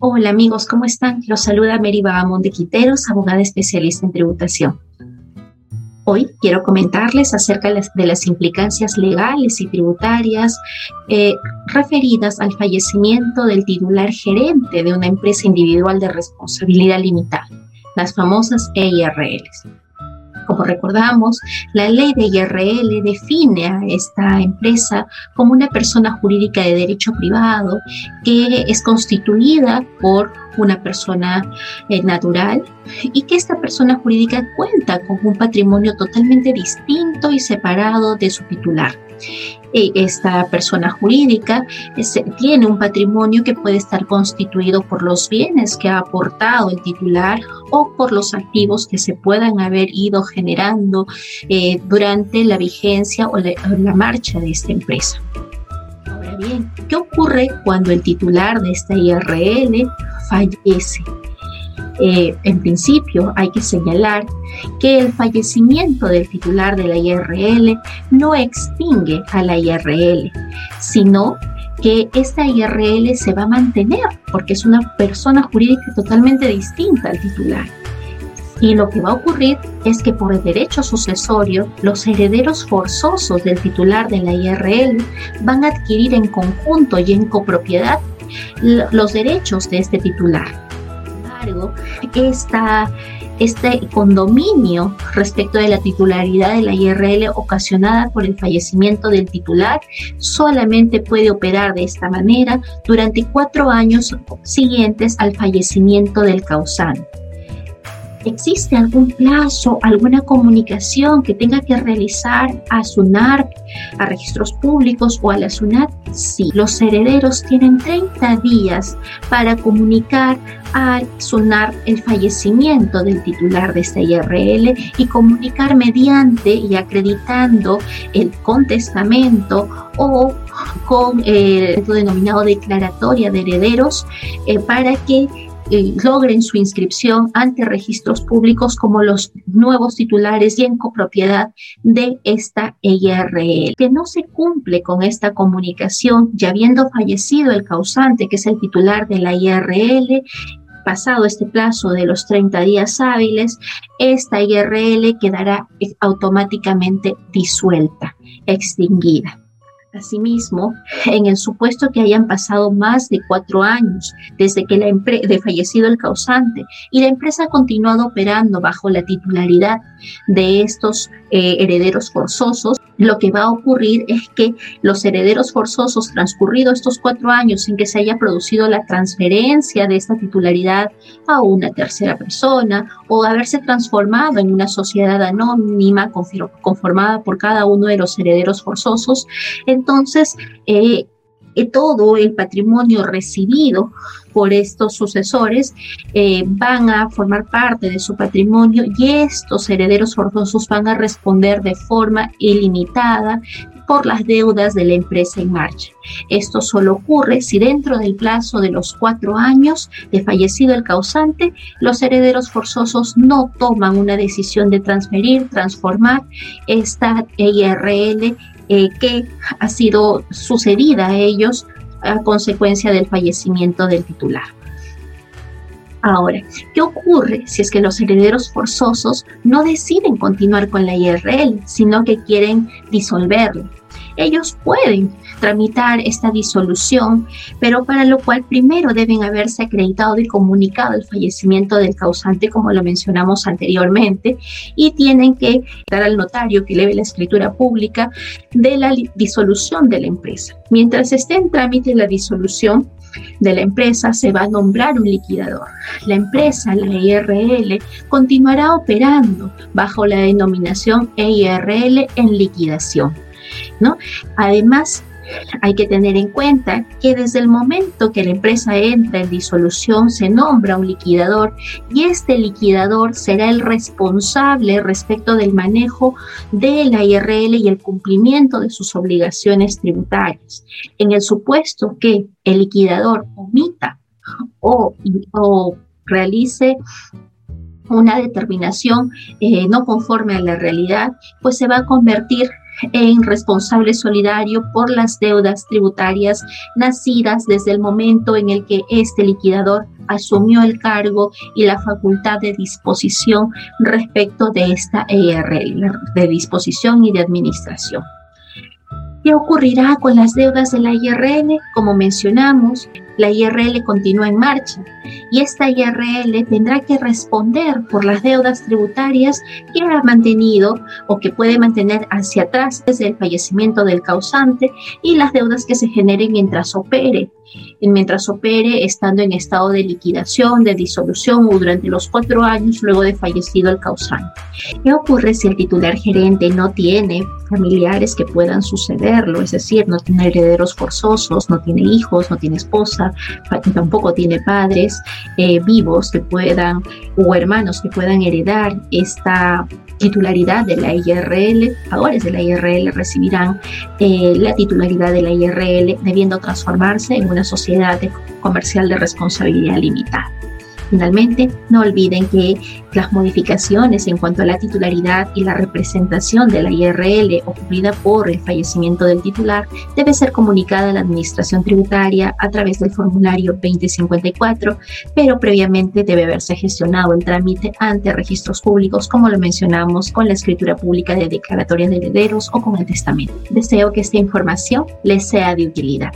Hola amigos, ¿cómo están? Los saluda Mary Bahamón de Quiteros, abogada especialista en tributación. Hoy quiero comentarles acerca de las implicancias legales y tributarias eh, referidas al fallecimiento del titular gerente de una empresa individual de responsabilidad limitada, las famosas EIRLs. Como recordamos, la ley de IRL define a esta empresa como una persona jurídica de derecho privado que es constituida por una persona eh, natural y que esta persona jurídica cuenta con un patrimonio totalmente distinto y separado de su titular esta persona jurídica tiene un patrimonio que puede estar constituido por los bienes que ha aportado el titular o por los activos que se puedan haber ido generando eh, durante la vigencia o la marcha de esta empresa. Ahora bien, ¿qué ocurre cuando el titular de esta IRL fallece? Eh, en principio hay que señalar que el fallecimiento del titular de la IRL no extingue a la IRL, sino que esta IRL se va a mantener porque es una persona jurídica totalmente distinta al titular. Y lo que va a ocurrir es que por el derecho sucesorio, los herederos forzosos del titular de la IRL van a adquirir en conjunto y en copropiedad los derechos de este titular este condominio respecto de la titularidad de la IRL ocasionada por el fallecimiento del titular solamente puede operar de esta manera durante cuatro años siguientes al fallecimiento del causante. ¿Existe algún plazo, alguna comunicación que tenga que realizar a SUNAR, a registros públicos o a la SUNAT? Sí, los herederos tienen 30 días para comunicar a SUNAR el fallecimiento del titular de esta IRL y comunicar mediante y acreditando el contestamento o con el denominado declaratoria de herederos eh, para que logren su inscripción ante registros públicos como los nuevos titulares y en copropiedad de esta IRL. Que no se cumple con esta comunicación, ya habiendo fallecido el causante, que es el titular de la IRL, pasado este plazo de los 30 días hábiles, esta IRL quedará automáticamente disuelta, extinguida. Asimismo, en el supuesto que hayan pasado más de cuatro años desde que la de fallecido el causante y la empresa ha continuado operando bajo la titularidad de estos eh, herederos forzosos, lo que va a ocurrir es que los herederos forzosos, transcurridos estos cuatro años sin que se haya producido la transferencia de esta titularidad a una tercera persona o haberse transformado en una sociedad anónima conformada por cada uno de los herederos forzosos, entonces eh, todo el patrimonio recibido por estos sucesores eh, van a formar parte de su patrimonio y estos herederos forzosos van a responder de forma ilimitada por las deudas de la empresa en marcha. Esto solo ocurre si dentro del plazo de los cuatro años de fallecido el causante, los herederos forzosos no toman una decisión de transferir, transformar esta IRL eh, que ha sido sucedida a ellos a consecuencia del fallecimiento del titular. Ahora, ¿qué ocurre si es que los herederos forzosos no deciden continuar con la IRL, sino que quieren disolverlo? Ellos pueden tramitar esta disolución, pero para lo cual primero deben haberse acreditado y comunicado el fallecimiento del causante, como lo mencionamos anteriormente, y tienen que dar al notario que leve la escritura pública de la disolución de la empresa. Mientras esté en trámite la disolución, de la empresa se va a nombrar un liquidador. La empresa, la IRL, continuará operando bajo la denominación EIRL en liquidación. ¿No? Además, hay que tener en cuenta que desde el momento que la empresa entra en disolución se nombra un liquidador y este liquidador será el responsable respecto del manejo de la IRL y el cumplimiento de sus obligaciones tributarias. En el supuesto que el liquidador omita o, realice una determinación eh, no conforme a la realidad, pues se va a convertir en responsable solidario por las deudas tributarias nacidas desde el momento en el que este liquidador asumió el cargo y la facultad de disposición respecto de esta ERL, de disposición y de administración. ¿Qué ocurrirá con las deudas de la IRL? Como mencionamos, la IRL continúa en marcha y esta IRL tendrá que responder por las deudas tributarias que ha mantenido o que puede mantener hacia atrás desde el fallecimiento del causante y las deudas que se generen mientras opere mientras opere estando en estado de liquidación, de disolución o durante los cuatro años luego de fallecido el causante. ¿Qué ocurre si el titular gerente no tiene familiares que puedan sucederlo? Es decir, no tiene herederos forzosos, no tiene hijos, no tiene esposa, tampoco tiene padres eh, vivos que puedan o hermanos que puedan heredar esta titularidad de la IRL, pagadores de la IRL recibirán eh, la titularidad de la IRL debiendo transformarse en una sociedad comercial de responsabilidad limitada. Finalmente, no olviden que las modificaciones en cuanto a la titularidad y la representación de la IRL ocurrida por el fallecimiento del titular debe ser comunicada a la Administración Tributaria a través del formulario 2054, pero previamente debe haberse gestionado el trámite ante registros públicos, como lo mencionamos con la escritura pública de declaratorias de herederos o con el testamento. Deseo que esta información les sea de utilidad.